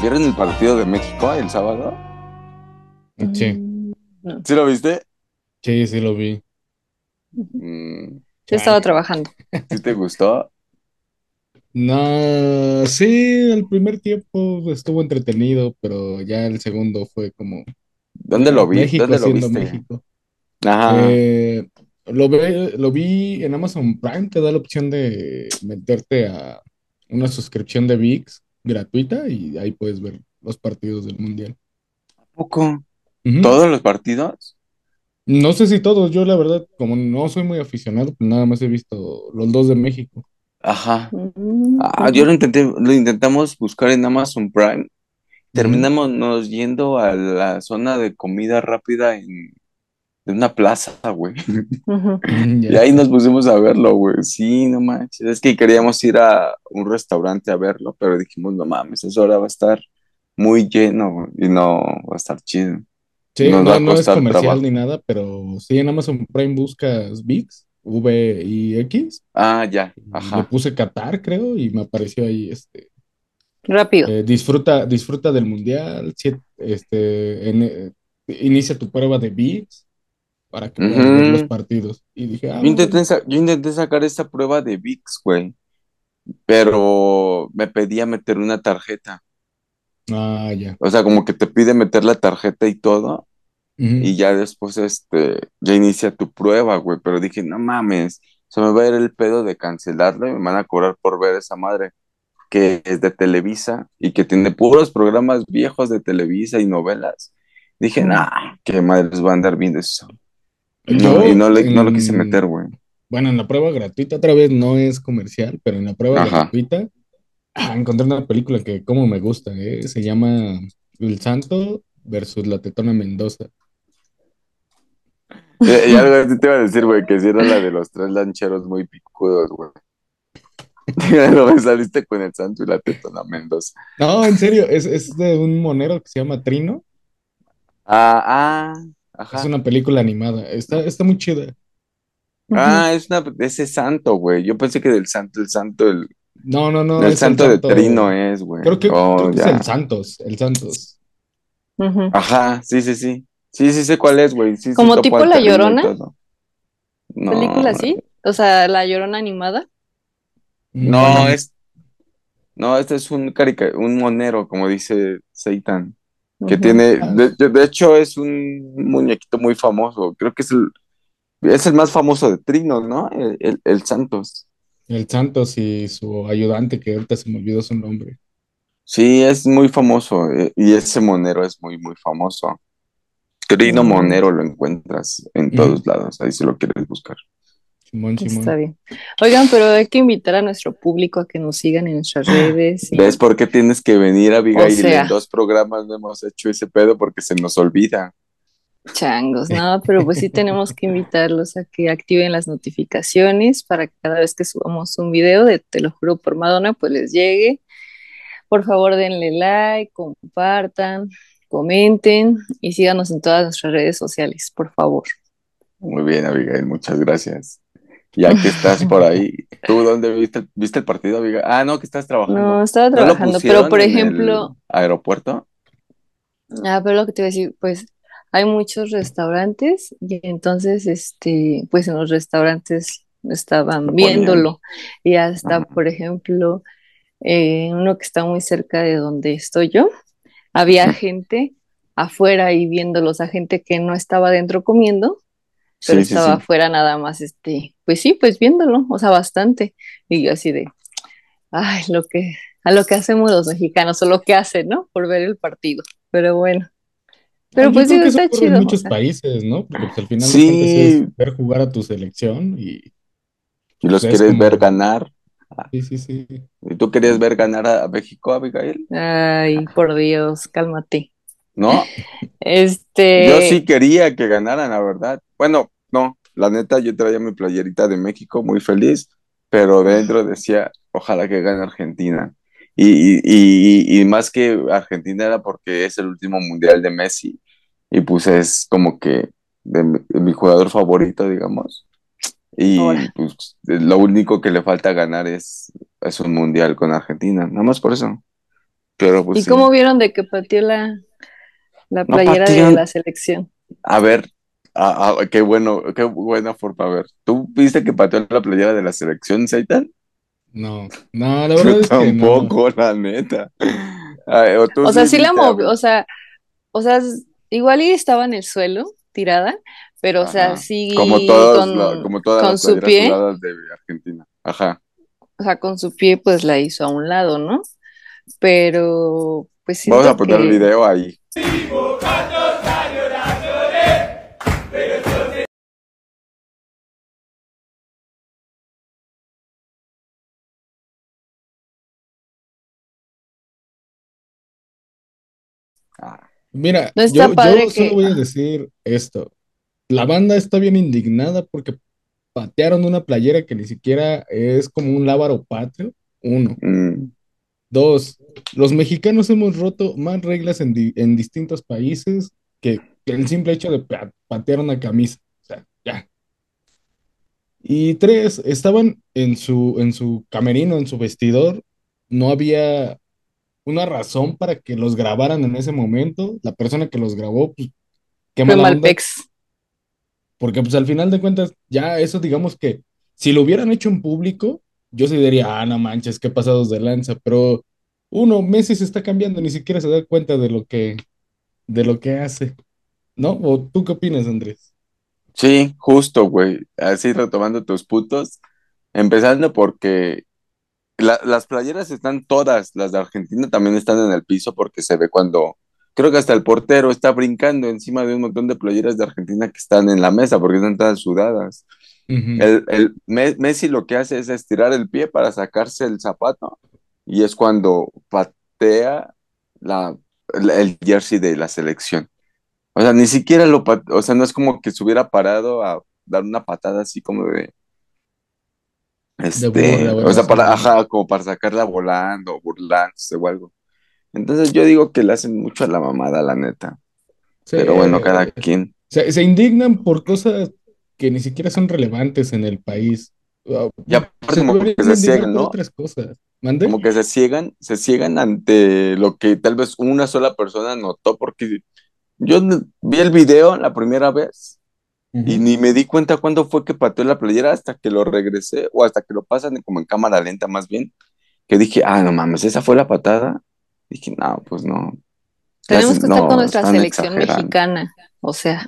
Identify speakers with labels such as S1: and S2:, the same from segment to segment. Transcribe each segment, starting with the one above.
S1: ¿Vieron el partido de México el sábado?
S2: Sí,
S3: Mm, no.
S1: ¿Sí lo viste?
S2: sí, sí lo vi.
S1: Mm,
S3: Yo estaba trabajando.
S1: ¿Sí te gustó?
S2: No, sí, el primer tiempo estuvo entretenido, pero ya el segundo fue como
S1: ¿Dónde lo vi?
S2: México
S1: ¿Dónde lo
S2: siendo
S1: viste?
S2: México.
S1: Ajá.
S2: Eh, lo ve- lo vi en Amazon Prime, te da la opción de meterte a una suscripción de VIX gratuita y ahí puedes ver los partidos del Mundial.
S1: ¿Poco?
S2: Ujú.
S1: ¿Todos los partidos?
S2: No sé si todos, yo la verdad, como no soy muy aficionado, pues nada más he visto los dos de México.
S1: Ajá.
S3: Mm,
S1: Ah, yo lo intenté, lo intentamos buscar en Amazon Prime. Terminamos nos yendo a la zona de comida rápida en de una plaza, güey. Y ahí nos pusimos a verlo, güey. Sí, no manches. Es que queríamos ir a un restaurante a verlo, pero dijimos, no mames, esa hora va a estar muy lleno, y no va a estar chido.
S2: Sí,
S1: Nos va
S2: no,
S1: a
S2: no es comercial
S1: trabajo.
S2: ni nada, pero sí en Amazon Prime buscas VIX, V y X.
S1: Ah, ya,
S2: y Le
S1: ajá.
S2: puse Qatar, creo, y me apareció ahí este
S3: Rápido.
S2: eh, disfruta, disfruta del mundial, siete- este, en, eh, inicia tu prueba de VIX para que puedas ver los partidos. Y dije, ah,
S1: Yo intenté, yo intenté sacar esta prueba de VIX, güey, pero me pedía meter una tarjeta.
S2: Ah, ya.
S1: O sea, como que te pide meter la tarjeta y todo, y ya después, este, ya inicia tu prueba, güey. Pero dije, no mames, se me va a ir el pedo de cancelarlo y me van a cobrar por ver esa madre que es de Televisa y que tiene puros programas viejos de Televisa y novelas. Dije, nah, qué madres va a andar viendo eso. Y no, y no, le, no lo quise meter, güey.
S2: bueno, en la prueba gratuita, otra vez no es comercial, pero en la prueba
S1: Ajá.
S2: gratuita ah, encontré una película que como me gusta, ¿eh? Se llama El Santo versus la Tetona Mendoza.
S1: Y, y algo así te iba a decir, güey, que si era la de los tres lancheros muy picudos, güey. Luego me saliste con el santo y la tetona Mendoza.
S2: No, en serio, es, es de un monero que se llama Trino.
S1: Ah, ah,
S2: Es una película animada. Está, está muy chida.
S1: Ah, es una, ese santo, güey. Yo pensé que del santo, el santo, el,
S2: No, no, no,
S1: el
S2: es el
S1: santo de
S2: santo.
S1: Trino es, güey.
S2: Creo que,
S1: Oh,
S2: creo que es
S1: ya.
S2: el Santos, el Santos.
S1: Ajá, sí, sí, sí. Sí, sí sé cuál es, güey. Sí,
S3: Como tipo La Llorona.
S1: No,
S3: película así. O sea, La Llorona animada.
S1: no, es, no, este es un carica, un monero, como dice Seitan, que tiene, de, hecho es un muñequito muy famoso. Creo que es el, es el más famoso de Trino, ¿no? El, el, el Santos.
S2: el Santos y su ayudante, que ahorita se me olvidó su nombre.
S1: Sí, es muy famoso. eh, y ese monero es muy, muy famoso. Trino
S3: Mm,
S1: Monero lo encuentras en todos lados, ahí si lo quieres buscar.
S2: Simón,
S3: está
S2: Simón.
S3: bien. Oigan, pero hay que invitar a nuestro público a que nos sigan en nuestras redes
S1: ¿Ves
S3: y,
S1: por qué tienes que venir,
S3: o
S1: Abigail? En
S3: sea,
S1: dos programas no hemos hecho ese pedo porque se nos olvida.
S3: changos, ¿no? Pero pues sí tenemos que invitarlos a que activen las notificaciones para que cada vez que subamos un video de Te lo juro por Madonna, pues les llegue. Por favor, denle like, compartan, comenten y síganos en todas nuestras redes sociales, por favor.
S1: Muy bien, Abigail, muchas gracias. Ya que estás por ahí, ¿tú dónde viste, viste el partido, Abigail? Ah, no, que estás trabajando.
S3: estaba
S1: ¿No lo
S3: trabajando, pero por ejemplo,
S1: aeropuerto?
S3: ah, pero lo que te iba a decir, pues hay muchos restaurantes y entonces, este, pues en los restaurantes estaban viéndolo y hasta,
S1: Ajá.
S3: por ejemplo, eh, uno que está muy cerca de donde estoy yo, había gente afuera y viéndolos, a gente que no estaba dentro comiendo, pero
S1: Sí, sí,
S3: estaba
S1: sí.
S3: afuera nada más, este, pues sí, pues viéndolo, o sea, bastante. Y yo así de, ay, lo que, a lo que hacemos los mexicanos, o lo que hacen, ¿no? Por ver el partido. Pero bueno, pero
S2: yo
S3: pues
S2: eso
S3: está
S2: en
S3: chido, o
S2: muchos
S3: sea,
S2: países, ¿no? Porque pues, al final
S1: Sí,
S2: es ver jugar a tu selección y
S1: y los
S2: es
S1: quieres ver ganar. Ah,
S2: sí, sí, sí.
S1: ¿Y tú querías ver ganar a a México, Abigail?
S3: ay, por Dios, cálmate.
S1: ¿No? Yo
S3: Este,
S1: sí quería que ganaran, la verdad. Bueno, no, la neta, yo traía mi playerita de México muy feliz, pero dentro decía, ojalá que gane Argentina. Y, y, y, y más que Argentina era porque es el último mundial de Messi. Y pues es como que de mi, de mi jugador favorito, digamos. Y pues lo único que le falta ganar es, es un mundial con Argentina. Nada más por eso. Pero pues
S3: ¿Y
S1: sí.
S3: cómo vieron de que pateó la, la
S1: No
S3: playera de la selección?
S1: A ver, a- a- qué bueno, qué buena forma. A ver, ¿tú viste que pateó la playera de la selección, Seitan?
S2: No, no, la verdad es que no.
S1: Tampoco, la neta. Ay, o tú
S3: O sea, sí la movió, o sea, o sea, igual y estaba en el suelo, tirada, pero o sea, sí
S1: Como
S3: con,
S1: la- como todas
S3: con
S1: las
S3: su pie,
S1: de Argentina. Ajá.
S3: o sea, con su pie pues la hizo a un lado, ¿no? Pero pues
S1: Vamos
S3: siento
S1: a poner el
S3: que
S1: video ahí.
S2: Mira,
S3: No
S2: yo, solo
S3: que-
S2: voy a decir esto. La banda está bien indignada porque patearon una playera que ni siquiera es como un lábaro patrio. Uno.
S1: mm,
S2: Dos, los mexicanos hemos roto más reglas en, di- en distintos países que, que el simple hecho de pa- patear una camisa. O sea, ya. Y tres, estaban en su, en su camerino, en su vestidor. No había una razón para que los grabaran en ese momento. La persona que los grabó, pues, qué mala onda.
S3: Malpex.
S2: Porque pues al final de cuentas, ya eso digamos que si lo hubieran hecho en público, yo sí diría, ah, no manches, qué pasados de lanza. Pero uno, Messi se está cambiando, ni siquiera se da cuenta de lo que, de lo que hace. ¿No? ¿O tú qué opinas, Andrés?
S1: Sí, justo, güey. Así retomando tus putos. Empezando porque la- las playeras están todas, las de Argentina también están en el piso porque se ve cuando, creo que hasta el portero está brincando encima de un montón de playeras de Argentina que están en la mesa porque están todas sudadas. El, el Me- Messi lo que hace es estirar el pie para sacarse el zapato y es cuando patea la, el, jersey de la selección. O sea, ni siquiera lo, o sea, no es como que se hubiera parado a dar una patada así como de, este,
S2: burla,
S1: o sea, para, ajá, como para sacarla volando, burlándose o algo. Entonces yo digo que le hacen mucho a la mamada, la neta.
S2: Sí,
S1: Pero bueno, cada quien.
S2: se, se indignan por cosas que ni siquiera son relevantes en el país. Ah,
S1: Y aparte
S2: se
S1: como que se ciegan, ¿no?
S2: otras cosas. ¿Mande?
S1: como que se ciegan, se ciegan ante lo que tal vez una sola persona notó, porque yo vi el video la primera vez y ni me di cuenta cuándo fue que pateó la playera hasta que lo regresé, o hasta que lo pasan como en cámara lenta más bien, que dije, ah, no mames, esa fue la patada. Dije, no, pues no.
S3: Tenemos que estar
S1: no,
S3: con nuestra selección
S1: exagerando.
S3: mexicana. O sea,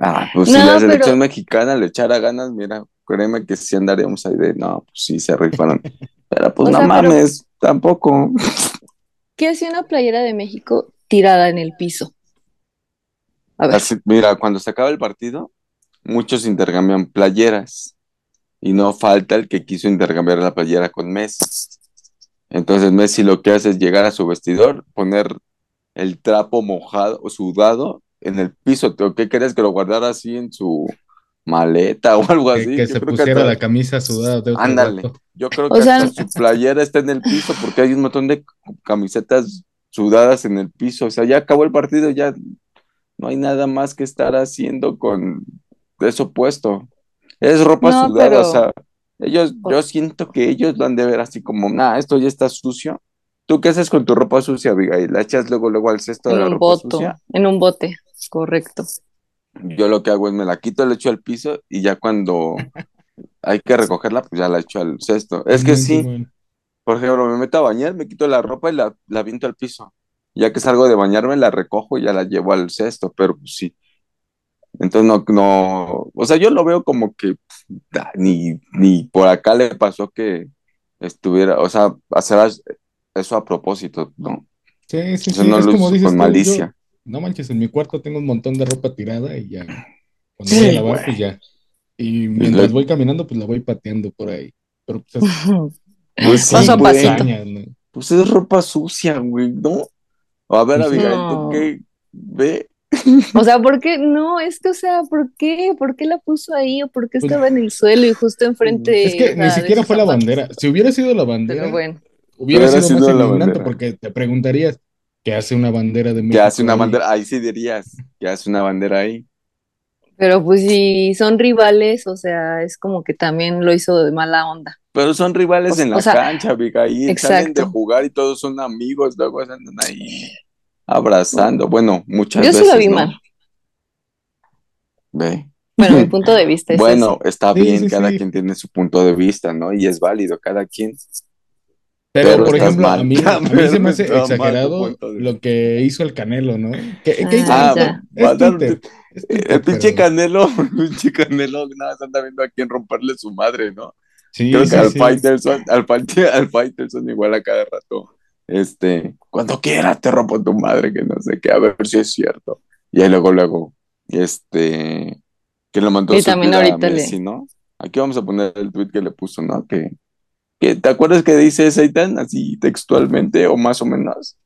S1: Ah, pues si la selección
S3: pero-
S1: mexicana le echara ganas, mira, créeme que sí andaríamos ahí de, no, pues sí se rifaron. Pero pues
S3: O
S1: no
S3: sea, pero-
S1: mames, tampoco.
S3: ¿qué hacía una playera de México tirada en el piso? A ver,
S1: Así, mira, cuando se acaba el partido, muchos intercambian playeras y no falta el que quiso intercambiar la playera con Messi. Entonces Messi lo que hace es llegar a su vestidor, poner el trapo mojado o sudado en el piso. ¿Tú ¿Qué querías que lo guardara así en su maleta o algo
S2: Que,
S1: así?
S2: que
S1: Yo
S2: se
S1: creo que
S2: pusiera
S1: hasta-
S2: la camisa sudada de otro
S1: Ándale. Yo creo
S3: O
S1: que
S3: sea-
S1: hasta su playera está en el piso porque hay un montón de camisetas sudadas en el piso. O sea, ya acabó el partido, ya no hay nada más que estar haciendo con eso puesto. Es ropa
S3: No,
S1: sudada,
S3: pero-
S1: o sea, ellos, yo siento que ellos lo han de ver así como, nah, esto ya está sucio. ¿Tú qué haces con tu ropa sucia, Abigail? ¿La echas luego, luego al cesto de la
S3: un
S1: ropa
S3: bote,
S1: sucia?
S3: en un bote, correcto.
S1: Yo lo que hago es me la quito, la echo al piso y ya cuando hay que recogerla, pues ya la echo al cesto. Es que sí. Por ejemplo, me meto a bañar, me quito la ropa y la, la aviento al piso. Ya que salgo de bañarme, la recojo y ya la llevo al cesto, pero pues sí. Entonces no, no, o sea, yo lo veo como que pff, da, ni, ni por acá le pasó que estuviera, o sea, hacer eso a propósito, ¿no?
S2: Sí, sí,
S1: O sea,
S2: sí,
S1: no
S2: es
S1: lo
S2: como dices
S1: con
S2: tú, yo-
S1: malicia.
S2: No manches, en mi cuarto tengo un montón de ropa tirada y ya, cuando
S1: Sí,
S2: voy a lavar,
S1: güey.
S2: pues ya. Y mientras voy caminando, pues la voy pateando por ahí. Pero pues es
S1: Pues sí,
S3: Paso a
S1: güey.
S3: pasito.
S1: Pues es ropa sucia, güey, ¿no? A ver,
S2: Pues.
S1: Abigail,
S3: No.
S1: ¿tú qué? Ve,
S3: O sea, ¿por qué? No, es que, o sea, ¿por qué? ¿Por qué la puso ahí? ¿O por qué
S2: Pues-
S3: estaba en el suelo y justo enfrente?
S2: Es que
S3: o
S2: ni
S3: sea,
S2: siquiera fue la bandera. Si hubiera sido la bandera,
S3: bueno,
S2: hubiera
S1: Hubiera
S2: sido más
S1: sido la
S2: porque te preguntarías qué hace una bandera de
S1: que
S2: México
S1: hace una
S2: ahí?
S1: bandera, ahí sí dirías, que hace una bandera ahí.
S3: pero pues si son rivales, o sea, es como que también lo hizo de mala onda.
S1: Pero son rivales
S3: O-
S1: en
S3: o
S1: la
S3: sea,
S1: cancha, Abigail. Salen de jugar y todos son amigos, luego se andan ahí abrazando. Bueno, muchas
S3: Yo sí
S1: veces,
S3: lo vi
S1: ¿no?
S3: mal.
S1: Ve.
S3: Bueno, mi punto de vista es
S1: Bueno, está
S2: Sí,
S1: bien,
S2: sí,
S1: cada
S2: sí.
S1: quien tiene su punto de vista, ¿no? Y es válido, cada quien.
S2: Pero,
S1: Pero
S2: por ejemplo,
S1: mal.
S2: a mí, a mí se me hace
S1: está
S2: exagerado lo que hizo el Canelo, ¿no? ¿Qué, qué hizo?
S3: Ah.
S2: Es Twitter, es Twitter,
S1: el pinche
S2: pero-
S1: Canelo, el pinche Canelo, nada, más anda viendo a quién romperle su madre, ¿no?
S2: Sí,
S1: Creo
S2: sí,
S1: que al
S2: sí.
S1: Faitelson, al, al Faitelson igual a cada rato, este, cuando quieras te rompo tu madre, que no sé qué, a ver si es cierto. Y ahí luego, luego, este, que le mandó
S3: Y
S1: su
S3: también
S1: a
S3: ahorita le-
S1: Messi, ¿no? Aquí vamos a poner el tweet que le puso, ¿no? Que, que ¿te acuerdas que dice Seitan así textualmente o más o menos?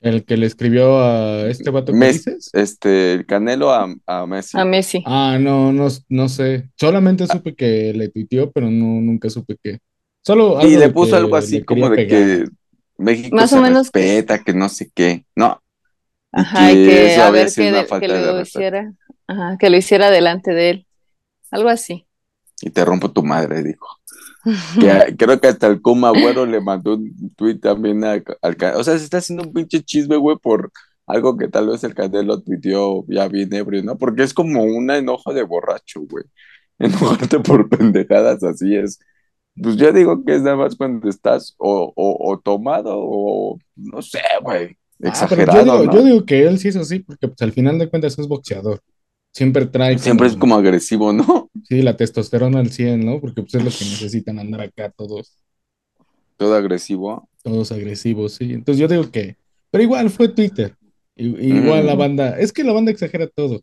S2: El que le escribió a este vato que dices.
S1: Este, el Canelo a, a Messi.
S3: A Messi.
S2: Ah, no, no, no sé. Solamente supe que le tuiteó, pero no, nunca supe que. Solo
S1: Y le puso algo así como de
S2: pegar.
S1: que México
S3: Más
S1: se
S3: o menos que-
S1: respeta, que no sé qué. No,
S3: Ajá, y
S1: que
S3: que
S1: eso
S3: a ver que, de- lo hiciera. Ajá, que lo hiciera delante de él. Algo así.
S1: y te rompo tu madre, dijo. Que creo que hasta el Kuma Agüero le mandó un tweet también a- al O sea, se está haciendo un pinche chisme, güey, por algo que tal vez el Canelo tuiteó ya bien ebrio, ¿no? Porque es como una enojo de borracho, güey. Enojarte por pendejadas así es. Pues yo digo que es nada más cuando estás o, o, o tomado o no sé, güey.
S2: Ah, pero
S1: Exagerado,
S2: yo digo,
S1: ¿no?
S2: yo digo que él sí es así, porque pues, al final de cuentas es boxeador. Siempre trae
S1: Siempre es como agresivo, ¿no?
S2: Sí, la testosterona al 100, ¿no? Porque pues es lo que necesitan andar acá todos,
S1: Todo agresivo.
S2: todos agresivos, sí. Entonces yo digo que, pero igual fue Twitter. Igual la banda, es que la banda exagera todo,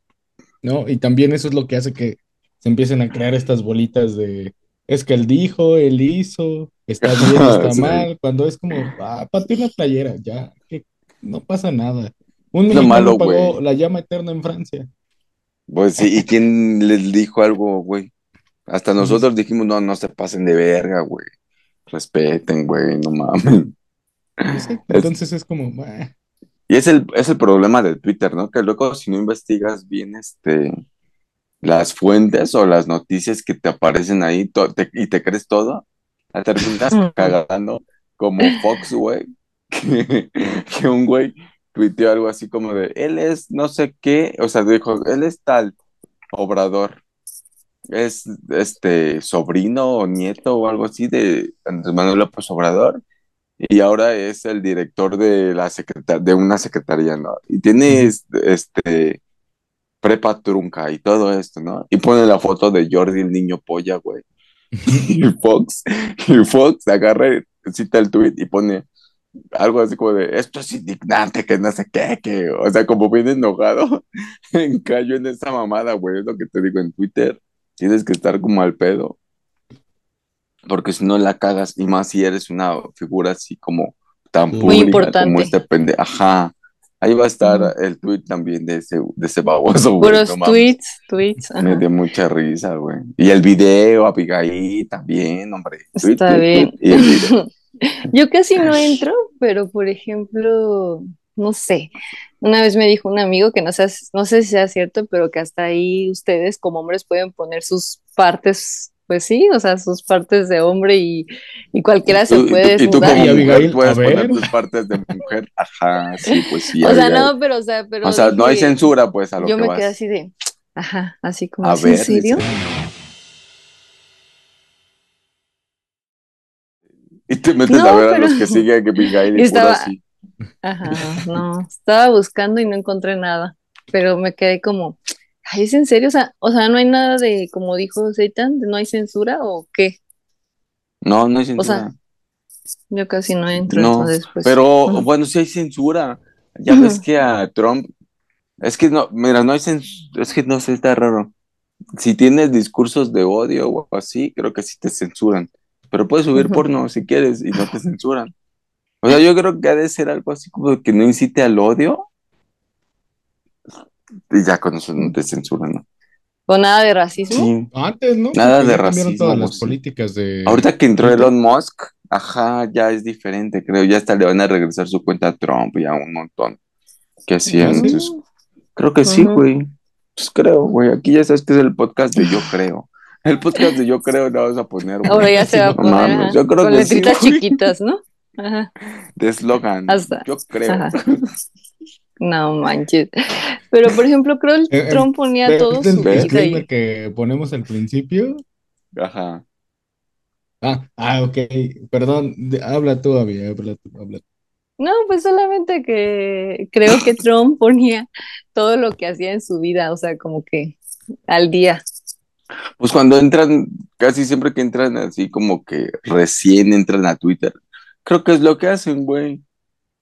S2: ¿no? Y también eso es lo que hace que se empiecen a crear estas bolitas de, es que él dijo, él hizo, está bien, está
S1: Sí.
S2: mal, cuando es como, ah, pateé una playera, ya, que no pasa nada. Un mexicano
S1: malo,
S2: pagó la llama eterna en Francia.
S1: Pues sí, ¿y quién les dijo algo, güey? Hasta nosotros dijimos, no, no se pasen de verga, güey. Respeten, güey, no mames.
S2: Exacto,
S1: Es-
S2: Entonces es como, ah,
S1: Y es el, es el problema de Twitter, ¿no? Que luego si no investigas bien este, las fuentes o las noticias que te aparecen ahí te- y te crees todo, la terminas cagando como Fox, güey. Que, que un güey tuiteó algo así como de, él es no sé qué, o sea, dijo, él es tal obrador. Es este sobrino o nieto o algo así de Andrés Manuel López Obrador y ahora es el director de la secreta- de una secretaría, ¿no? Y tiene este, este, prepa trunca y todo esto, ¿no? Y pone la foto de Jordi el niño polla, güey. Y Fox, y Fox agarra, cita el tweet y pone algo así como de esto es indignante, que no sé qué, que, o sea, como bien enojado, cayó en esa mamada, güey, es lo que te digo en Twitter. Tienes que estar como al pedo porque si no la cagas, y más si eres una figura así como tan
S2: Muy
S1: pública
S3: importante.
S1: como este pendejo. Ajá. Ahí va a estar el tweet también de ese, de ese baboso, güey.
S3: Puros
S1: no
S3: tweets, tweets. ajá.
S1: Me dio mucha risa, güey. Y el video, Abigail, también, hombre.
S3: Está
S1: tweet,
S3: bien.
S1: tweet, y el video.
S3: Yo casi no entro, pero por ejemplo, no sé. Una vez me dijo un amigo que no sé, no sé si sea cierto, pero que hasta ahí ustedes como hombres pueden poner sus partes, pues sí, o sea, sus partes de hombre y, y cualquiera se
S1: Tú-
S3: puede
S1: tú- y tú como.
S2: Y
S1: mujer puedes poner tus partes de mujer. Ajá, sí, pues sí.
S3: O sea, no, pero o sea, pero
S1: O sea, no hay censura, pues, a lo
S3: Yo
S1: que
S3: me
S1: vas.
S3: quedé así de, ajá, así como,
S1: A
S3: ¿es en
S1: ver,
S3: serio?
S1: dice. Y te metes
S3: No,
S1: a ver a los que siguen que Abigail y
S3: estaba-
S1: así.
S3: Ajá, no, estaba buscando y no encontré nada, pero me quedé como, ay, ¿es en serio? O sea, o sea, no hay nada de, como dijo Seitan, no hay censura o qué.
S1: No, no hay
S3: sea,
S1: censura.
S3: Yo casi no entro,
S1: No,
S3: entonces pues.
S1: Pero bueno, sí hay censura. Ya ves que a Trump, es que no, mira, no hay censura, es que no sé, está raro. Si tienes discursos de odio o así, creo que sí te censuran. Pero puedes subir porno si quieres y no te censuran. O sea, yo creo que ha de ser algo así como que no incite al odio. Y ya con eso no te censuran, ¿no?
S3: O nada de racismo.
S1: Sí.
S2: Antes, ¿no?
S1: Nada
S2: Porque
S1: de racismo,
S2: todas las
S1: sí.
S2: políticas de...
S1: Ahorita que entró. Elon Musk, ajá, ya es diferente, creo. Ya hasta le van a regresar su cuenta a Trump y a un montón que hacían.
S2: ¿Ah, sí?
S1: Entonces, creo que sí, güey. Pues creo, güey. Aquí ya sabes que es el podcast de Yo Creo. El podcast de Yo Creo lo vamos a poner. güey.
S3: Ahora ya se va a poner
S1: mames,
S3: ajá,
S1: yo creo
S3: con
S1: que
S3: letritas chiquitas, ¿no? Ajá.
S1: De eslogan. Yo creo.
S3: ajá. No manches. Pero por ejemplo, creo
S2: Eh,
S3: que
S2: eh,
S3: Trump ponía
S2: Ve-
S3: todo
S2: ¿viste
S3: su vida ahí.
S2: que ponemos al principio?
S1: Ajá.
S2: Ah, ah, ok. Perdón, de- habla tú, Abby, habla tú, habla tú.
S3: No, pues solamente que creo que Trump ponía todo lo que hacía en su vida, o sea, como que al día.
S1: Pues cuando entran, casi siempre que entran así como que recién entran a Twitter, creo que es lo que hacen, güey.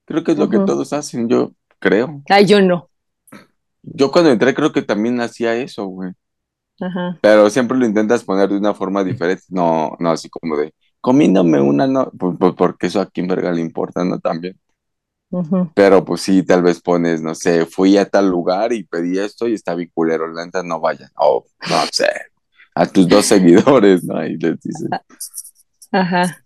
S1: Creo que es lo que todos hacen, yo creo.
S3: Ay, yo no.
S1: Yo cuando entré creo que también hacía eso, güey.
S3: Ajá.
S1: Pero siempre lo intentas poner de una forma diferente, no, no así como de comiéndome una, no, porque eso a quién verga le importa, ¿no? También. Pero pues sí, tal vez pones, no sé, fui a tal lugar y pedí esto y está bien culero, la neta, no vayan. O, no sé, a tus dos seguidores, ¿no? Y les dices,
S3: Ajá.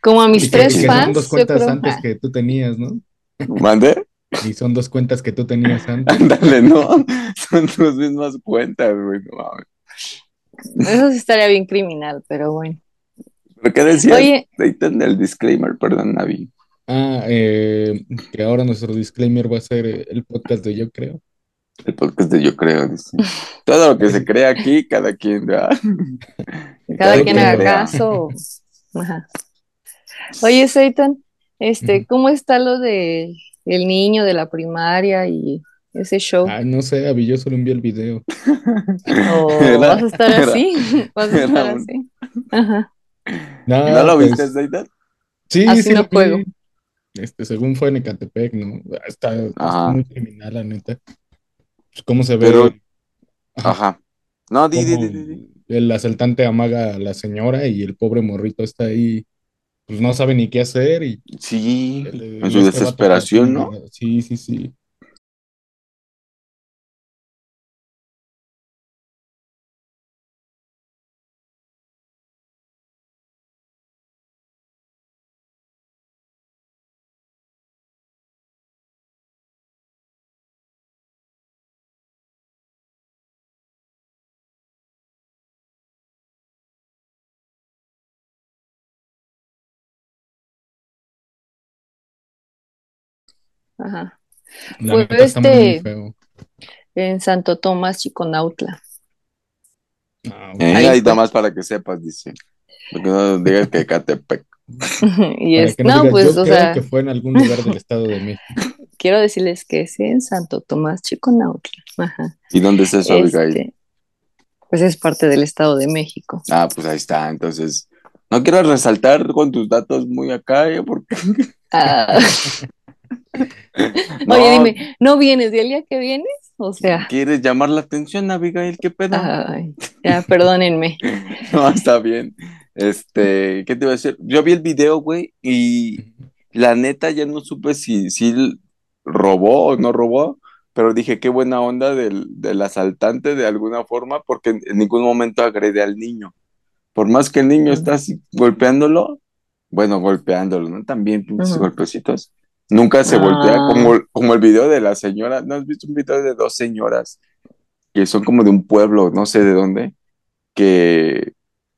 S3: Como a mis
S2: Y que,
S3: tres
S2: y que son
S3: fans,
S2: dos
S3: yo
S2: cuentas
S3: creo.
S2: antes
S3: ah,
S2: que tú tenías, ¿no?
S1: ¿mande?
S2: Y son dos cuentas que tú tenías antes.
S1: Ándale, no, son tus mismas cuentas, güey, no.
S3: Eso sí estaría bien criminal, pero bueno.
S1: ¿Pero qué decías?
S3: Oye,
S1: el disclaimer, perdón, Navi.
S2: Ah, eh, que ahora nuestro disclaimer va a ser el podcast de Yo Creo.
S1: El podcast de Yo Creo, dice. Todo lo que se crea aquí, cada quien,
S3: cada
S1: Cada
S3: quien
S1: quien
S3: haga caso. Ajá. Oye, Seitan, este. ¿cómo está lo de el niño de la primaria y ese show?
S2: Ay, no sé, Abby, yo solo envié el video.
S3: ¿O
S1: Era-
S3: vas a estar
S1: era-
S3: así? ¿Vas a estar
S1: un-
S3: así? Ajá.
S2: No,
S1: ¿No lo
S2: pues,
S1: viste, Zaitan?
S2: Sí,
S3: Así
S2: sí
S3: no juego.
S2: Este, según fue en Ecatepec, ¿no? Está, está
S1: Ajá.
S2: muy criminal, la neta. ¿Cómo se ve?
S1: Pero-
S2: Ajá.
S1: No, di, di, di, di,
S2: el asaltante amaga a la señora y el pobre morrito está ahí, pues no sabe ni qué hacer y
S1: Sí, en su
S2: este
S1: desesperación, ¿no?
S2: Sí, sí, sí.
S3: Ajá.
S2: La
S3: Pues,
S2: neta está muy, muy
S3: este-
S2: feo.
S3: En Santo Tomás, Chiconautla.
S2: Ah.
S1: Eh,
S3: Ahí
S1: ahí
S3: fue.
S1: nada más para que sepas, dice. Porque no digas que Catepec.
S3: Y es,
S2: que no
S3: no,
S2: digas,
S3: pues,
S2: yo
S3: o
S2: creo
S3: sea,
S2: que fue en algún lugar del Estado de México.
S3: quiero decirles que es en Santo Tomás, Chiconautla. Ajá.
S1: ¿Y dónde es eso, Abigail?
S3: Este, pues es parte del Estado de México.
S1: Ah, pues ahí está. Entonces, no quiero resaltar con tus datos muy acá, ¿eh? Porque
S3: Ah,
S1: no,
S3: Oye, dime, ¿no vienes del día que vienes? O sea,
S1: ¿quieres llamar la atención, Abigail? ¿Qué pedo?
S3: ay, ya, perdónenme.
S1: No, está bien. Este, ¿qué te iba a decir? Yo vi el video, güey, y la neta ya no supe si, si robó o no robó, pero dije qué buena onda del, del asaltante de alguna forma, porque en, en ningún momento agrede al niño. Por más que el niño
S3: Ujú.
S1: está así golpeándolo, bueno, golpeándolo, ¿no? También pinches golpecitos. Nunca se
S3: Ah.
S1: voltea, como, como el video de la señora. ¿No has visto un video de dos señoras que son como de un pueblo, no sé de dónde, que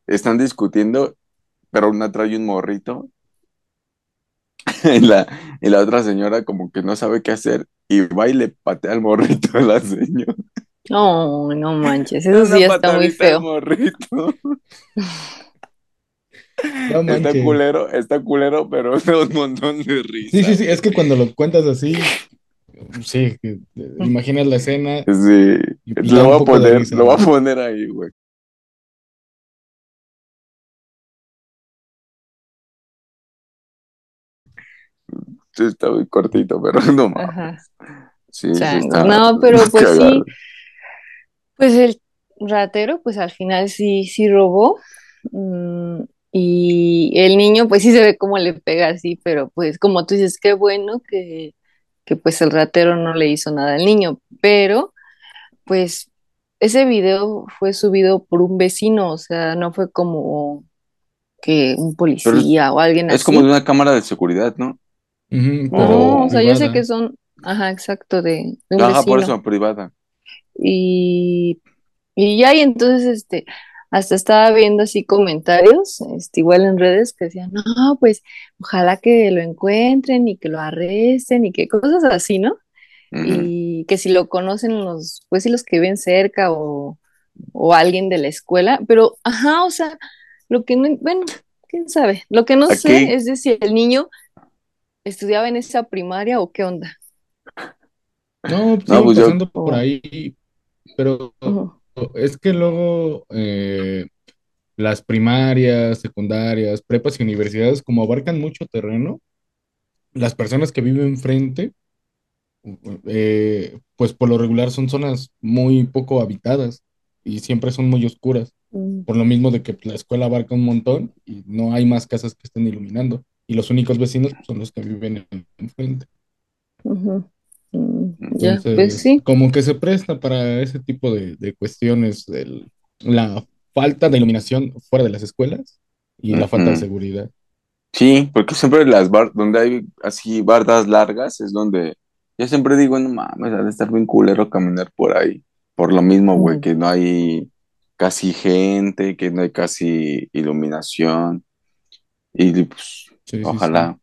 S1: están discutiendo, pero una trae un morrito y la, y la otra señora como que no sabe qué hacer y va y le patea al morrito a la señora.
S3: No, no manches, eso sí está muy feo.
S1: morrito.
S2: No
S1: Está culero, está culero, pero da un montón de risa.
S2: Sí, sí, sí, es que cuando lo cuentas así, sí, eh, imaginas la escena.
S1: Sí, lo voy a poner,
S2: risa,
S1: lo voy a poner ahí, güey. Sí, está muy cortito, pero no mames.
S3: Ajá.
S1: Sí, sí
S3: No, pero pues
S1: cagado.
S3: sí, pues el ratero, pues al final sí, sí robó. mm, y el niño, pues sí se ve cómo le pega así, pero pues como tú dices, qué bueno que, que pues el ratero no le hizo nada al niño. Pero, pues, ese video fue subido por un vecino, o sea, no fue como que un policía o alguien
S1: Es
S3: así.
S1: como de una cámara de seguridad, ¿no?
S3: No, o sea, yo sé que son, ajá, exacto, de, de un
S1: Ajá, por eso, privada.
S3: Y, y ya, y entonces, este, hasta estaba viendo así comentarios, este, igual en redes, que decían, no, pues ojalá que lo encuentren y que lo arresten y que cosas así, ¿no? Y que si lo conocen los, pues si los que ven cerca o, o alguien de la escuela, pero, ajá, o sea, lo que no, bueno, quién sabe, lo que no sé es de si el niño estudiaba en esa primaria o qué onda.
S2: No, pues, pues pasando por ahí, pero es que luego eh, las primarias, secundarias, prepas y universidades, como abarcan mucho terreno, las personas que viven enfrente, eh, pues por lo regular son zonas muy poco habitadas y siempre son muy oscuras. Mm. Por lo mismo de que la escuela abarca un montón y no hay más casas que estén iluminando. Y los únicos vecinos son los que viven enfrente.
S3: Mm, ya, pues sí.
S2: Como que se presta para ese tipo de, cuestiones, la falta de iluminación fuera de las escuelas y la falta de seguridad.
S1: Sí, porque siempre las bar donde hay así bardas largas es donde yo siempre digo, no mames, ha de estar bien culero caminar por ahí. Por lo mismo, güey, que no hay casi gente, que no hay casi iluminación. Y pues, ojalá.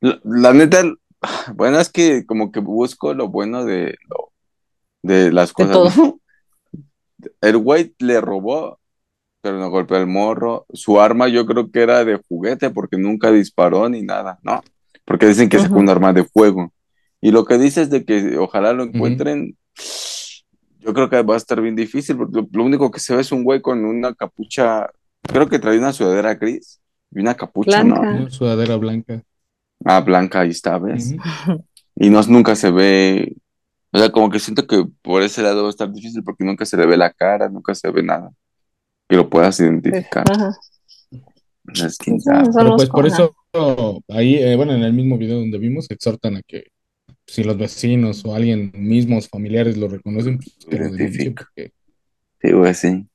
S1: La, neta, bueno, es que como que busco lo bueno de, de las cosas. El güey le robó, pero no golpeó el morro. Su arma yo creo que era de juguete porque nunca disparó ni nada, ¿no? Porque dicen que es un arma de fuego. Y lo que dices de que ojalá lo encuentren, yo creo que va a estar bien difícil, porque lo, único que se ve es un güey con una capucha, creo que trae una sudadera gris y una capucha, ¿no?
S2: Una sudadera blanca.
S1: Ah, blanca, ahí está, ¿ves? Y no, nunca se ve, o sea, como que siento que por ese lado va a estar difícil porque nunca se le ve la cara, nunca se ve nada que lo puedas identificar.
S2: Pues, Pero pues por eso, ahí, eh, bueno, en el mismo video donde vimos, exhortan a que si los vecinos o alguien mismos, familiares lo reconocen, pues que lo
S1: Sí, güey, sí.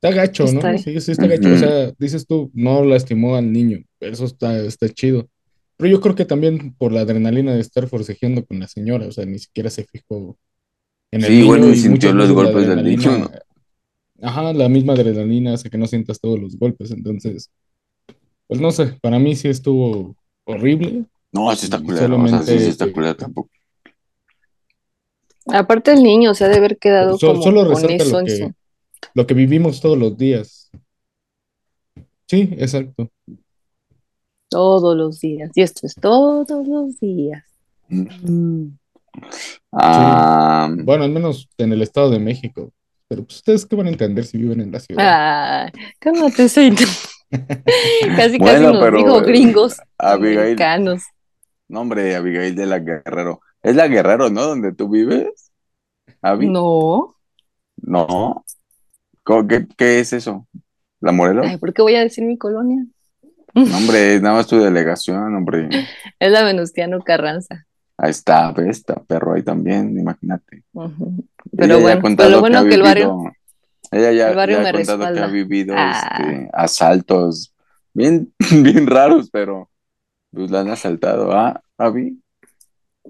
S2: Está gacho, ¿no? Sí, sí, está gacho. O sea, dices tú, no lastimó al niño, eso está, está chido. Pero yo creo que también por la adrenalina de estar forcejeando con la señora, o sea, ni siquiera se fijó
S1: en el sí, niño. bueno, y sintió los golpes del niño, ¿no?
S2: Ajá, la misma adrenalina hace que no sientas todos los golpes, entonces, pues no sé, para mí sí estuvo horrible,
S1: no, así está culero, o sea, sí, está culero tampoco.
S3: Aparte el niño se ha de haber quedado como
S2: solo con eso lo que, lo que vivimos todos los días. Sí, exacto.
S3: Todos los días. Y esto es todos los días.
S2: Mm. Ah, bueno, al menos en el Estado de México. Pero pues, ustedes qué van a entender si viven en la ciudad.
S3: Ah, cálmate, casi casi nos dijo gringos
S1: Abigail, no, hombre, Abigail de la Guerrero. ¿Es la Guerrero, no? ¿Donde tú vives?
S3: No.
S1: No. ¿Qué, qué es eso? ¿La Morelos?
S3: Ay, ¿por qué voy a decir mi colonia?
S1: No, hombre, nada más tu delegación, hombre.
S3: Es la Venustiano Carranza.
S1: Ahí está, ves, está perro ahí también, imagínate.
S3: Pero bueno, pero lo bueno que, el barrio.
S1: Ella ya, el barrio ha contado que ha vivido ah. este, asaltos bien, bien raros, pero pues la han asaltado, ¿ah, Avi?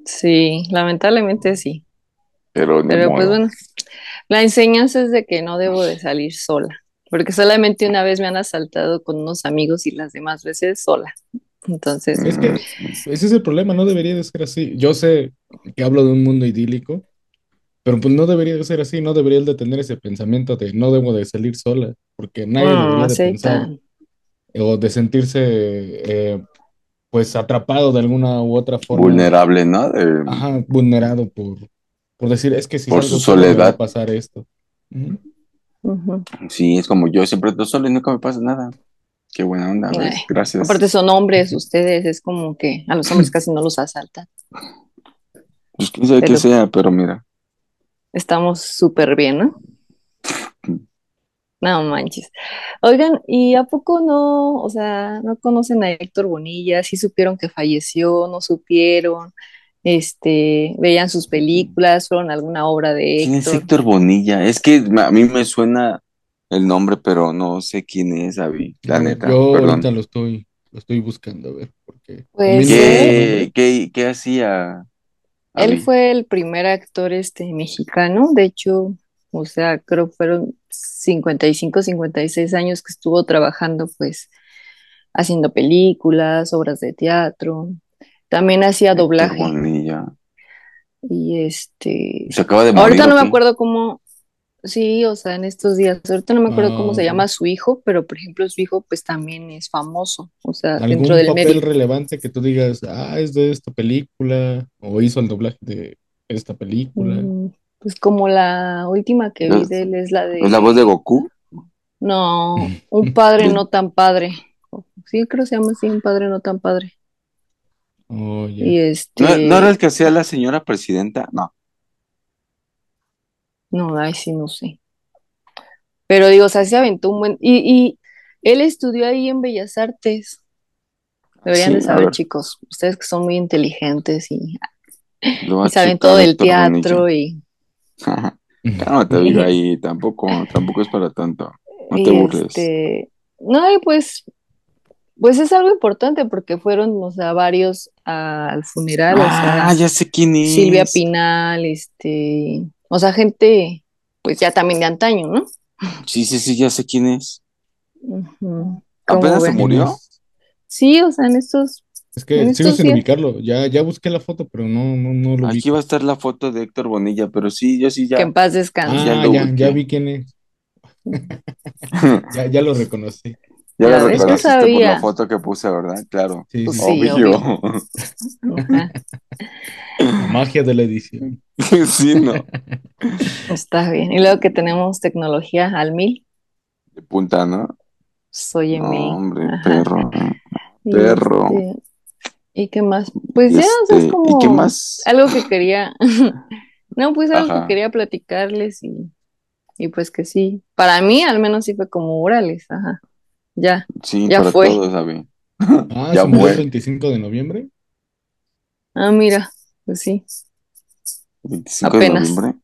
S3: Sí, lamentablemente sí.
S1: Pero,
S3: Pero pues bueno, la enseñanza es de que no debo de salir sola, porque solamente una vez me han asaltado con unos amigos y las demás veces sola. Entonces...
S2: Es que ese es el problema, no debería de ser así. Yo sé que hablo de un mundo idílico, pero pues no debería de ser así, no debería de tener ese pensamiento de no debo de salir sola, porque nadie debería de pensar o de sentirse eh, pues atrapado de alguna u otra forma.
S1: Vulnerable, ¿no?
S2: Ajá, vulnerado por, por decir, es que si
S1: por su soledad va
S2: a pasar esto.
S1: Sí, es como yo siempre estoy solo y nunca me pasa nada. Qué buena onda, gracias.
S3: Aparte son hombres, ustedes, es como que a los hombres casi no los asaltan.
S1: Pues quién sabe que sea, pero mira.
S3: Estamos súper bien, ¿no? No manches. Oigan, ¿y a poco no, o sea, no conocen a Héctor Bonilla? ¿Sí supieron que falleció? ¿No supieron? Este, veían sus películas, fueron alguna obra de
S1: Héctor. ¿Quién es Héctor Bonilla? Es que a mí me suena el nombre, pero no sé quién es, Avi, la neta.
S2: Yo ahorita lo estoy, lo estoy buscando, a ver, porque...
S1: Pues, ¿Qué, ¿qué, qué hacía?
S3: Él fue el primer actor este mexicano, de hecho, o sea, creo que fueron 55, 56 años que estuvo trabajando pues haciendo películas, obras de teatro, también hacía
S1: Héctor
S3: doblaje
S1: Bonilla.
S3: y este,
S1: Se acaba de morir.
S3: ahorita no
S1: ¿o
S3: me acuerdo cómo, sí, o sea, en estos días, ahorita no me acuerdo cómo se
S2: Ah.
S3: llama su hijo, pero por ejemplo su hijo pues también es famoso, o sea,
S2: ¿Algún
S3: dentro del
S2: papel
S3: medio.
S2: relevante que tú digas, ah, es de esta película, o hizo el doblaje de esta película?
S3: Mm, Pues como la última que vi
S1: ¿Es-
S3: de él es la de...
S1: ¿Es la voz de Goku?
S3: No, un padre no tan padre. Sí, creo que se llama así, un padre no tan padre.
S2: Oh.
S3: Y este...
S1: ¿No, no era el que hacía la señora presidenta? No.
S3: No, ay, sí, no sé. Pero digo, o sea, se aventó un buen... Y, y él estudió ahí en Bellas Artes. Deberían
S1: Sí,
S3: de saber, chicos. Ustedes que son muy inteligentes y, saben todo del teatro y,
S1: Bonilla. Cálmate, ahí tampoco, tampoco es para tanto. No te
S3: y
S1: burles.
S3: este... No, y pues... Pues es algo importante porque fueron, o sea, varios al funeral, o sea...
S1: Ah, ya sé quién es.
S3: Silvia Pinal, este, o sea, gente, pues ya también de antaño, ¿no?
S1: Sí, sí, sí, ya sé quién es.
S3: Ujú. ¿Cómo
S1: ¿Apenas se murió?
S3: Sí, o sea, en estos,
S2: Es que sigo sin
S3: días.
S2: ubicarlo. Ya, ya busqué la foto, pero no, no, no lo vi.
S1: Aquí va a estar la foto de Héctor Bonilla, pero sí, yo sí
S3: que
S1: ya.
S3: en paz descanse.
S1: ya
S2: Ah, ya, ya vi quién es. Ya, ya lo reconocí.
S3: Yo
S1: reconociste por
S3: sabía.
S1: la foto que puse, ¿verdad? Claro.
S2: Sí, sí.
S3: sí.
S1: Obvio.
S2: La magia de la edición.
S1: sí, no.
S3: está bien. Y luego que tenemos tecnología al mil,
S1: De punta, ¿no?
S3: soy
S1: No, hombre,
S3: Ajá.
S1: perro.
S3: Y,
S1: perro.
S3: este, ¿y qué más? Pues ya, o sea, es
S1: Este,
S3: como
S1: ¿Y qué más?
S3: algo que quería, no, pues algo
S1: Ajá.
S3: que quería platicarles y, y pues que sí, para mí al menos sí fue como orales, ajá, ya.
S1: Sí,
S3: ya
S1: para
S3: fue.
S1: todos.
S2: Ah,
S1: Ya
S2: se murió el
S1: fue.
S2: 25 de noviembre.
S3: Ah, mira, pues sí,
S1: 25
S3: Apenas.
S1: de noviembre.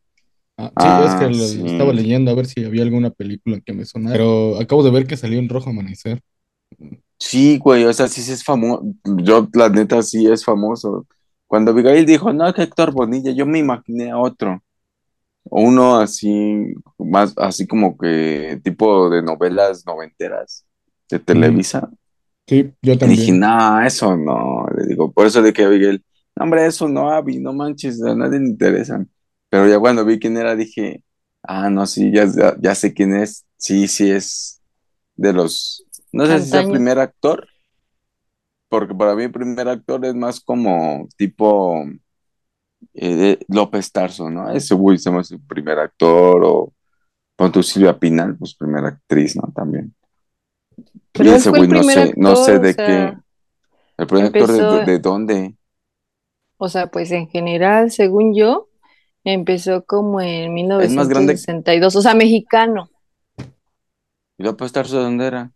S2: Ah, sí,
S1: Ah,
S2: es que lo
S1: sí.
S2: estaba leyendo a ver si había alguna película que me sonara. Pero acabo de ver que salió en Rojo Amanecer.
S1: Sí, güey, o sea, sí, sí es famoso. Yo, la neta, sí es famoso. Cuando Abigail dijo, no, que Héctor Bonilla, yo me imaginé a otro. Uno así, más, así como que tipo de novelas noventeras de Televisa.
S2: Sí, yo
S1: Y dije,
S2: también.
S1: no, eso no. Le digo, por eso le dije a Abigail, no, hombre, eso no, Abby, no manches, a nadie le interesan. Pero ya cuando vi quién era, dije, ah, no, sí, ya, ya, sé quién es. Sí, sí es de los, no sé si es el primer actor, porque para mí el primer actor es más como tipo eh, López Tarso, ¿no? Ese güey se me hace el primer actor, o con tu Silvia Pinal, pues primera actriz, ¿no? También.
S3: Pero
S1: ese güey no sé, no sé
S3: o
S1: de
S3: sea,
S1: qué. El primer actor de,
S3: empezó-
S1: de, de dónde.
S3: o sea, pues en general, según yo, empezó como en
S1: Es más grande-
S3: 1962, o sea, mexicano.
S1: ¿Y López Tarso de dónde era?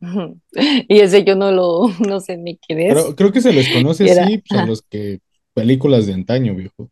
S3: Y ese yo no lo, no sé ni quién es.
S2: Pero creo que se les conoce
S3: Era-
S2: así pues, a
S3: ajá.
S2: los que películas de antaño, viejo.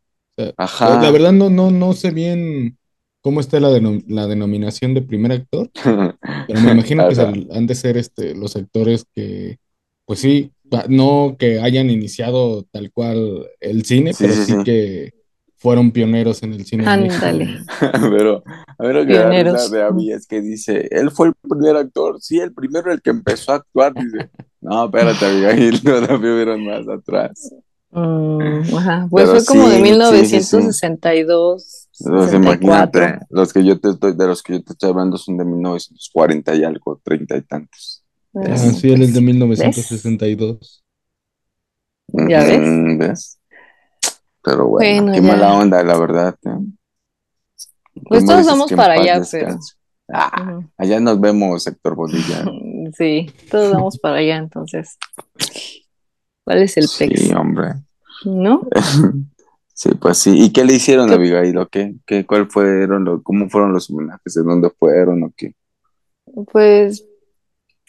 S1: Ajá.
S2: La verdad no, no, no sé bien cómo está la, denom- la denominación de primer actor, pero me imagino que han de ser este, los actores que, pues sí, no que hayan iniciado tal cual el cine,
S1: Sí,
S2: pero
S1: sí,
S2: sí,
S1: sí.
S2: que fueron pioneros en el cine.
S3: Ándale.
S1: Pero, a ver, lo que de Abby es que dice, él fue el primer actor, sí, el primero el que empezó a actuar, dice. No, espérate, Abigail, todavía hubieron más atrás.
S3: Mm, ajá, pues
S1: Pero
S3: fue como de
S1: sí, sí, sí, sí.
S3: 1962,
S1: Los
S3: 64.
S1: imagínate, los que yo te estoy, de los que yo te estoy hablando son de 1940 y algo, 30 y tantos.
S2: Ah,
S3: Mm,
S2: sí, él es de
S3: pues,
S2: 1962.
S3: ¿Ya ves?
S1: ¿ves? Pero bueno,
S3: Bueno,
S1: qué
S3: ya.
S1: mala onda, la verdad. ¿eh?
S3: Pues
S1: ¿Cómo
S3: todos vamos para allá,
S1: descanse? Ah, allá nos vemos, Héctor Bonilla.
S3: Sí, todos vamos para allá, entonces. ¿Cuál es el
S1: Sí,
S3: pex?
S1: hombre.
S3: ¿No?
S1: Sí, pues sí. ¿Y qué le hicieron
S3: ¿Qué-
S1: a Abigail o qué? ¿Qué, cuál fueron los, cómo fueron los homenajes? ¿De dónde fueron o qué?
S3: Pues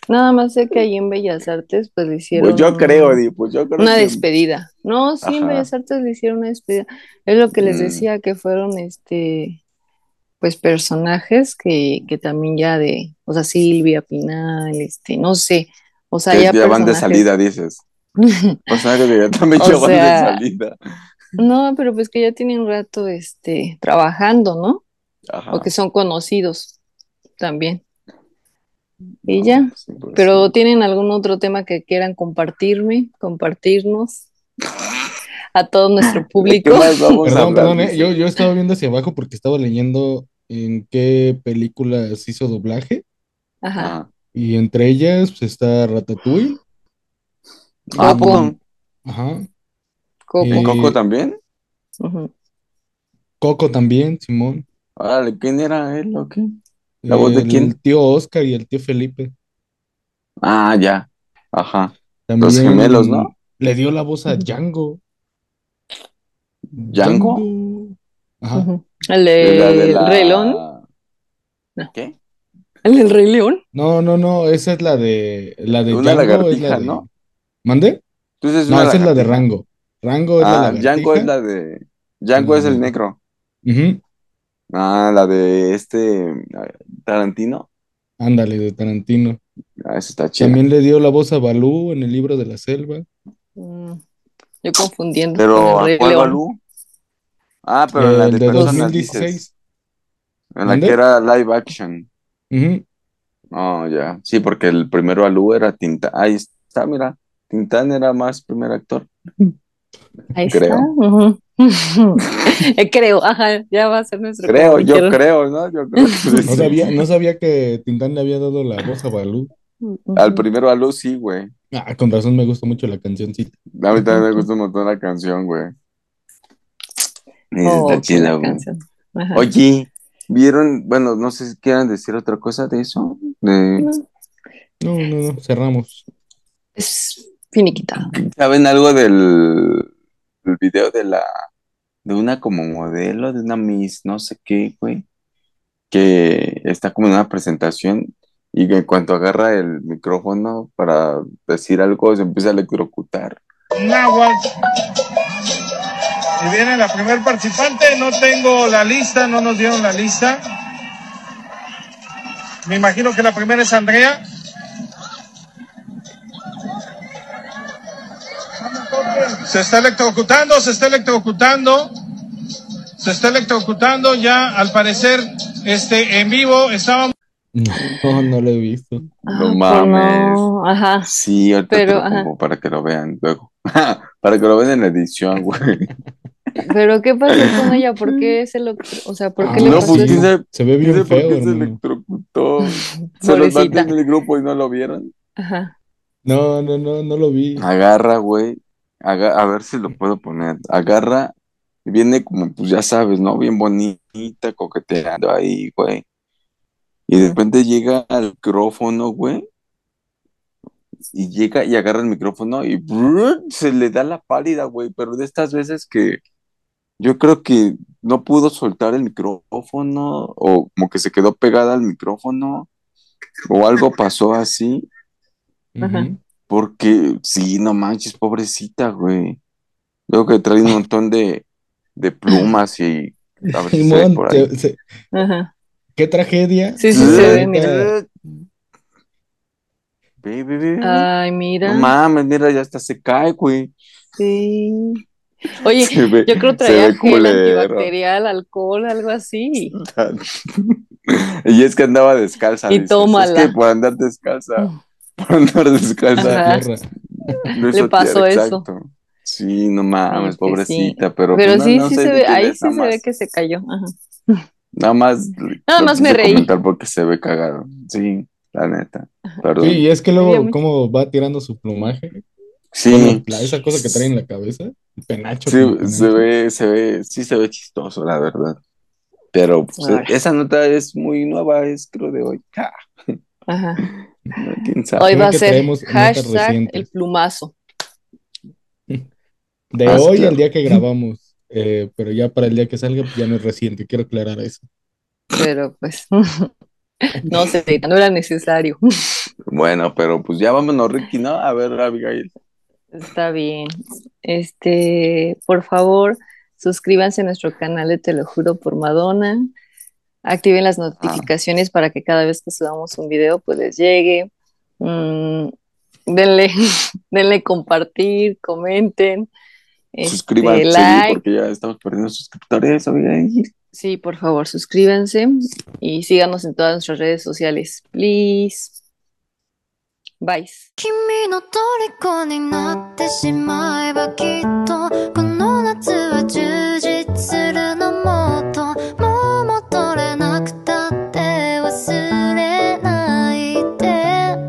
S3: nada más sé que ahí en Bellas Artes pues le hicieron
S1: Pues yo
S3: un-
S1: creo, Di, pues yo creo
S3: una
S1: que-
S3: despedida. No, sí, en. Bellas Artes le hicieron una despedida. Es lo que les
S1: Mm.
S3: decía, que fueron este, pues personajes que, que también ya de, o sea, Silvia Pinal, este, no sé, o sea, ya
S1: ya van de
S3: personajes.
S1: salida, dices. O sea, que ya también ya van
S3: sea,
S1: de salida.
S3: No, pero pues que ya tienen un rato este, trabajando, ¿no?
S1: Ajá.
S3: o que son conocidos también. Y
S1: No,
S3: ya,
S1: sí, pues,
S3: pero
S1: sí.
S3: ¿tienen algún otro tema que quieran compartirme, compartirnos a todo nuestro
S1: ¿De
S3: público?
S2: Perdón, perdón, eh. Yo, yo estaba viendo hacia abajo porque estaba leyendo en qué películas hizo doblaje.
S3: Ajá.
S1: Ajá.
S2: Y entre ellas pues, está Ratatouille.
S1: Ah.
S2: Ajá.
S3: Coco.
S1: ¿En
S2: Eh,
S1: Coco también?
S2: Coco también, Simón.
S1: Órale, ¿quién era él o qué? ¿La voz de
S2: El
S1: quién?
S2: tío Oscar y el tío Felipe.
S1: Ah, ya. Ajá.
S2: También
S1: Los gemelos, ¿no?
S2: Le dio la voz a Django.
S1: ¿Django?
S2: Django. Ajá.
S3: El
S1: De la de
S3: de
S1: la-
S3: Rey León.
S1: ¿Qué?
S3: El del Rey León.
S2: No, no, no, esa es la de la de
S1: Una
S2: Django, es
S1: lagartija,
S2: la de-
S1: ¿no?
S2: ¿Mande?
S1: Entonces
S2: No,
S1: una
S2: esa es la de. Rango. Rango es la
S1: Ah,
S2: lagartija.
S1: Django es la de. Django
S2: La
S1: es el.
S2: Ujú.
S1: Ah, la de este Tarantino.
S2: Ándale, de Tarantino.
S1: Ah, esa está chida.
S2: También le dio la voz a Balú en el libro de la selva.
S3: Mm, Yo confundiendo
S1: Pero
S3: con el
S1: ¿a
S3: Rey
S1: cuál
S3: León.
S1: Balú? Ah, pero en la
S2: el
S1: de
S2: de
S1: personas
S2: 2016.
S1: dices. En la que era live action.
S2: Ujú.
S1: Oh, ya. Sí, porque el primero Balú era Tintán. Ahí está, mira. Tintán era más primer actor.
S3: Ahí
S1: Creo.
S3: está. creo, ajá, ya va a ser nuestro
S1: Creo, yo creo, ¿no? Yo creo que sí.
S2: No sabía, no sabía que Tintán le había dado la voz a Balú.
S1: Al primero Balú sí, güey.
S2: Ah, con razón me gusta mucho la cancioncita.
S1: A mí también me gusta un montón la canción, güey.
S3: Oh,
S1: está chida, güey.
S3: canción.
S1: Oye, ¿vieron? Bueno, no sé si quieran decir otra cosa de eso. De...
S3: No,
S2: No, no, no, cerramos.
S3: es finiquitado.
S1: ¿Saben algo del, del video de la de una como modelo, de una Miss, no sé qué, güey? Que está como en una presentación y que en cuanto agarra el micrófono para decir algo se empieza a electrocutar.
S4: náhuatl. Y viene la primer participante, no tengo la lista, no nos dieron la lista. Me imagino que la primera es Andrea. Se está electrocutando, se está electrocutando. Se está electrocutando ya, al parecer, este, en vivo, estábamos
S2: No, no lo he visto.
S3: Ah,
S1: No
S3: pues
S1: mames.
S3: no, ajá.
S1: Sí, ahorita te
S3: Pero, ajá.
S1: pongo para que lo vean luego. Para que lo vean en la edición, güey.
S3: Pero ¿qué pasó con ella? ¿Por qué se lo, o sea, por qué
S2: Ah,
S3: le
S1: No,
S3: pasó
S1: pues
S3: eso?
S2: Se ve bien
S1: sabe por
S2: feo,
S1: qué se electrocutó. Se los mandé en el grupo y no lo vieron.
S3: Ajá.
S2: No, no, no, no lo vi.
S1: Agarra, güey. Aga- a ver si lo puedo poner. Agarra y viene como, pues ya sabes, ¿no? Bien bonita, coqueteando ahí, güey. Y de repente llega al micrófono, güey. Y llega y agarra el micrófono y brrr, se le da la pálida, güey. Pero de estas veces que yo creo que no pudo soltar el micrófono o como que se quedó pegada al micrófono o algo pasó así.
S3: Ajá.
S2: Ujú.
S1: Porque, sí, no manches, pobrecita, güey. Luego que trae un montón de, de plumas y a ver si se ve
S2: Simón,
S1: por ahí.
S2: se- se-
S3: Ajá.
S2: qué tragedia.
S3: Sí, sí se ve, mira.
S1: Ve, ve, ve, ve.
S3: Ay,
S1: No
S3: mira.
S1: mames, mira, ya hasta se cae, güey.
S3: Sí. Oye,
S1: ve,
S3: yo creo
S1: se
S3: traía gel
S1: culero.
S3: antibacterial, alcohol, algo así.
S1: Y es que andaba descalza.
S3: Y
S1: dices.
S3: tómala.
S1: Es que por andar descalza, por andar descalza,
S3: Le pasó
S1: tierra,
S3: eso.
S1: exacto. Sí, no mames,
S3: Sí,
S1: pobrecita, pero
S3: Pero
S1: pues,
S3: sí,
S1: no
S3: sí
S1: sé
S3: se ve, ahí sí se ve que se cayó. Ajá.
S1: Nada más,
S3: Nada más me reí.
S1: porque se ve cagado. Sí, la neta. Perdón.
S2: Sí, y es que luego, cómo va tirando su plumaje.
S1: Sí,
S2: Bueno, la- esa cosa que trae en la cabeza. el Penacho.
S1: sí,
S2: como
S1: se
S2: penacho.
S1: ve, se ve, sí se ve chistoso, la verdad. Pero pues, esa nota es muy nueva, es creo de hoy. Ja,
S3: Ajá.
S1: No, ¿Quién sabe?
S3: Hoy va a ser hashtag el plumazo.
S2: De
S1: Ah,
S2: hoy
S1: claro.
S2: al día que grabamos. Eh, pero ya para el día que salga, ya no es reciente. Quiero aclarar eso.
S3: Pero pues no sé, no era necesario.
S1: Bueno, pero pues ya vámonos, Ricky, ¿no? A ver, Abigail.
S3: Está bien. Este, por favor, suscríbanse a nuestro canal de Te lo juro por Madonna Activen las notificaciones para que cada vez que subamos un video pues les llegue. Mm, denle, denle compartir, comenten. Este,
S1: Suscríbanse,
S3: like.
S1: porque ya estamos perdiendo suscriptores, Abigail.
S3: Sí, por favor, suscríbanse y síganos en todas nuestras redes sociales. Please. Bye.
S5: 君の虜になってしまえばきっとこの夏は充実